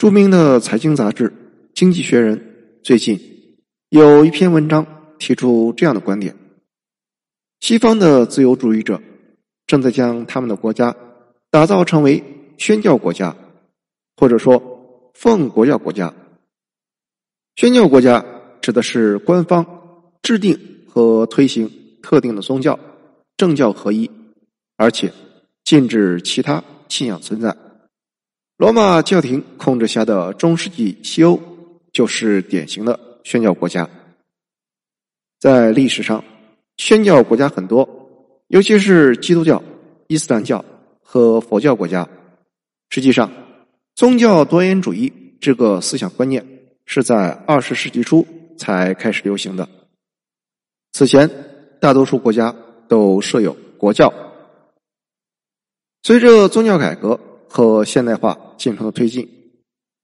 著名的财经杂志《经济学人》最近有一篇文章提出这样的观点：西方的自由主义者正在将他们的国家打造成为宣教国家，或者说奉国教国家。宣教国家指的是官方制定和推行特定的宗教，政教合一，而且禁止其他信仰存在。罗马教廷控制下的中世纪西欧就是典型的宣教国家。在历史上，宣教国家很多，尤其是基督教、伊斯兰教和佛教国家。实际上，宗教多元主义这个思想观念是在二十世纪初才开始流行的。此前，大多数国家都设有国教。随着宗教改革和现代化。进程的推进，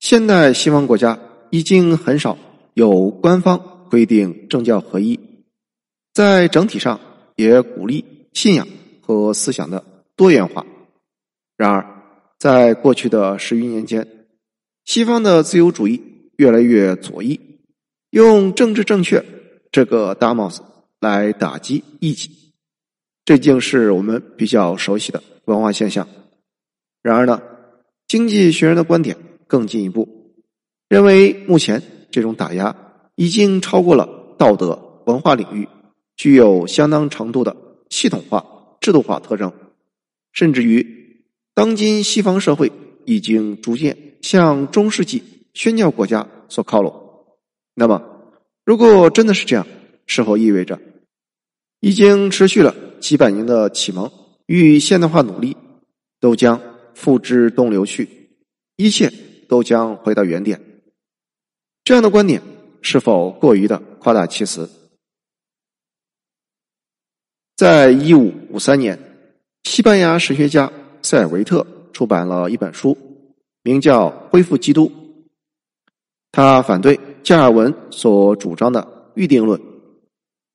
现代西方国家已经很少有官方规定政教合一，在整体上也鼓励信仰和思想的多元化。然而，在过去的十余年间，西方的自由主义越来越左翼，用政治正确这个大帽子来打击异己，这竟是我们比较熟悉的文化现象。然而呢？经济学人的观点更进一步，认为目前这种打压已经超过了道德文化领域，具有相当程度的系统化、制度化特征，甚至于当今西方社会已经逐渐向中世纪宣教国家所靠拢。那么，如果真的是这样，是否意味着已经持续了几百年的启蒙与现代化努力都将？付之东流去，一切都将回到原点。这样的观点是否过于的夸大其词？在一五五三年，西班牙神学家塞尔维特出版了一本书，名叫《恢复基督》。他反对加尔文所主张的预定论。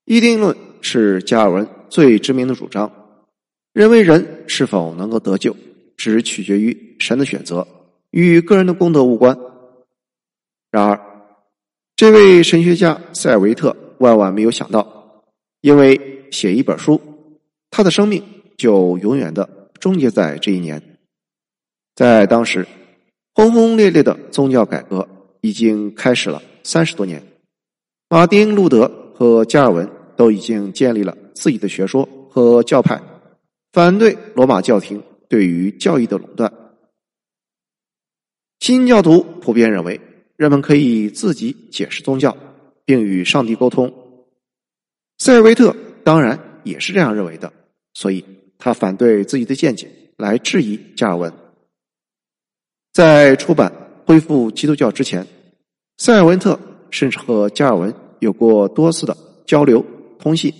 预定论是加尔文最知名的主张，认为人是否能够得救。只取决于神的选择，与个人的功德无关。然而，这位神学家塞尔维特万万没有想到，因为写一本书，他的生命就永远的终结在这一年。在当时，轰轰烈烈的宗教改革已经开始了三十多年，马丁·路德和加尔文都已经建立了自己的学说和教派，反对罗马教廷。对于教义的垄断，新教徒普遍认为人们可以自己解释宗教，并与上帝沟通。塞尔维特当然也是这样认为的，所以他反对自己的见解来质疑加尔文。在出版《恢复基督教》之前，塞尔文特甚至和加尔文有过多次的交流通信。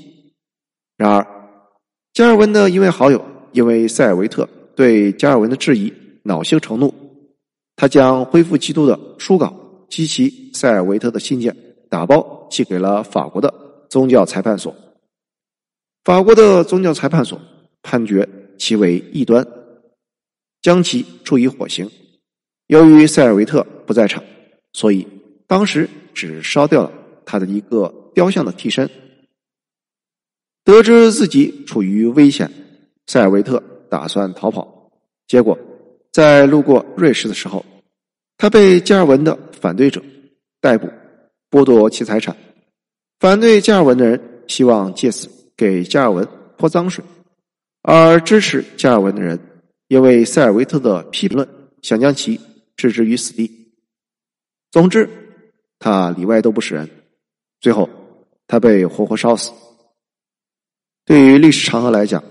然而，加尔文的一位好友因为塞尔维特。对加尔文的质疑恼羞成怒，他将恢复基督的书稿及其塞尔维特的信件打包寄给了法国的宗教裁判所。法国的宗教裁判所判决其为异端，将其处以火刑。由于塞尔维特不在场，所以当时只烧掉了他的一个雕像的替身。得知自己处于危险，塞尔维特。打算逃跑，结果在路过瑞士的时候，他被加尔文的反对者逮捕，剥夺其财产。反对加尔文的人希望借此给加尔文泼脏水，而支持加尔文的人因为塞尔维特的批评论，想将其置之于死地。总之，他里外都不是人。最后，他被活活烧死。对于历史长河来讲。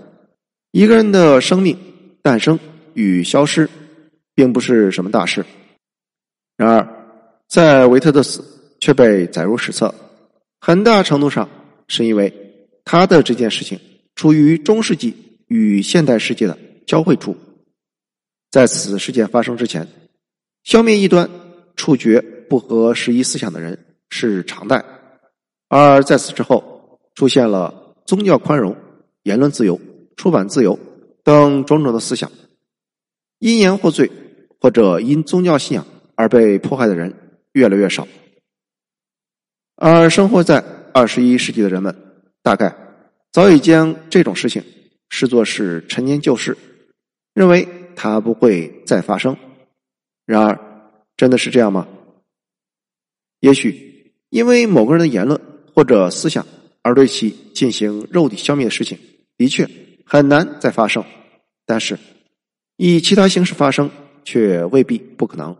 一个人的生命诞生与消失，并不是什么大事。然而，在维特的死却被载入史册，很大程度上是因为他的这件事情处于中世纪与现代世界的交汇处。在此事件发生之前，消灭异端、处决不合时宜思想的人是常态；而在此之后，出现了宗教宽容、言论自由。出版自由等种种的思想，因言获罪或者因宗教信仰而被迫害的人越来越少，而生活在二十一世纪的人们，大概早已将这种事情视作是陈年旧事，认为它不会再发生。然而，真的是这样吗？也许因为某个人的言论或者思想而对其进行肉体消灭的事情，的确很难再发生。但是，以其他形式发生却未必不可能。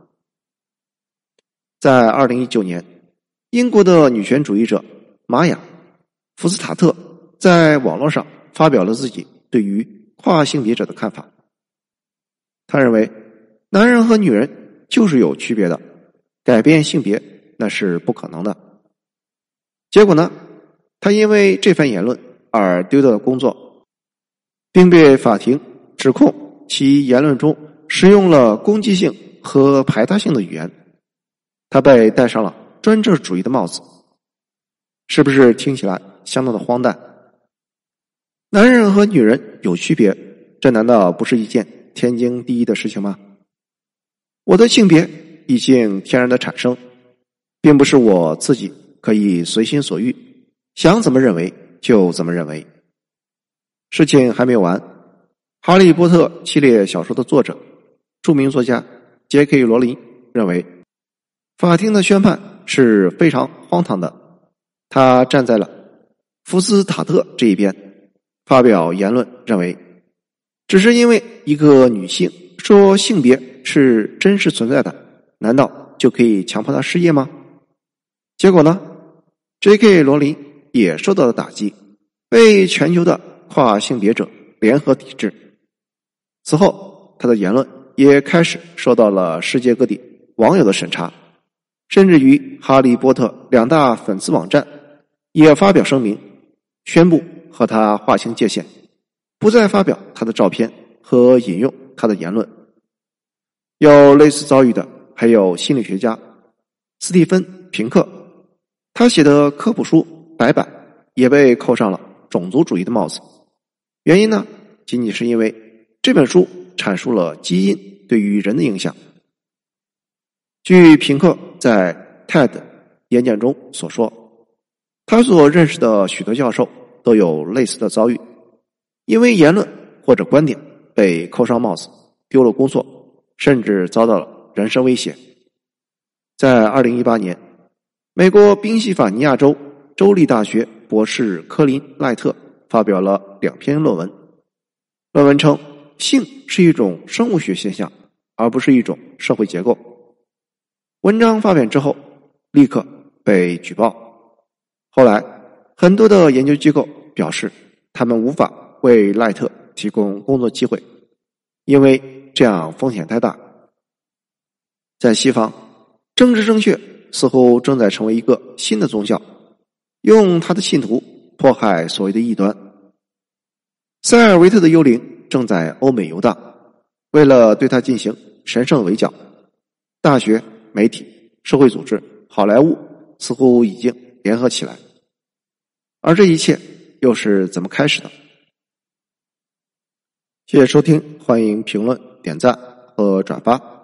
在二零一九年，英国的女权主义者玛雅·福斯塔特在网络上发表了自己对于跨性别者的看法。他认为，男人和女人。就是有区别的，改变性别那是不可能的。结果呢，他因为这番言论而丢掉了工作，并被法庭指控其言论中使用了攻击性和排他性的语言。他被戴上了专制主义的帽子，是不是听起来相当的荒诞？男人和女人有区别，这难道不是一件天经地义的事情吗？我的性别已经天然的产生，并不是我自己可以随心所欲，想怎么认为就怎么认为。事情还没有完，《哈利波特》系列小说的作者、著名作家杰克·罗琳认为，法庭的宣判是非常荒唐的。他站在了福斯塔特这一边，发表言论认为，只是因为一个女性说性别。是真实存在的，难道就可以强迫她失业吗？结果呢？J.K. 罗琳也受到了打击，被全球的跨性别者联合抵制。此后，他的言论也开始受到了世界各地网友的审查，甚至于《哈利波特》两大粉丝网站也发表声明，宣布和他划清界限，不再发表他的照片和引用他的言论。有类似遭遇的，还有心理学家斯蒂芬·平克，他写的科普书《白板》也被扣上了种族主义的帽子。原因呢，仅仅是因为这本书阐述了基因对于人的影响。据平克在 TED 演讲中所说，他所认识的许多教授都有类似的遭遇，因为言论或者观点被扣上帽子，丢了工作。甚至遭到了人身威胁。在二零一八年，美国宾夕法尼亚州州立大学博士科林·赖特发表了两篇论文。论文称，性是一种生物学现象，而不是一种社会结构。文章发表之后，立刻被举报。后来，很多的研究机构表示，他们无法为赖特提供工作机会，因为。这样风险太大。在西方，政治正确似乎正在成为一个新的宗教，用他的信徒迫害所谓的异端。塞尔维特的幽灵正在欧美游荡，为了对他进行神圣围剿，大学、媒体、社会组织、好莱坞似乎已经联合起来。而这一切又是怎么开始的？谢谢收听，欢迎评论。点赞和转发。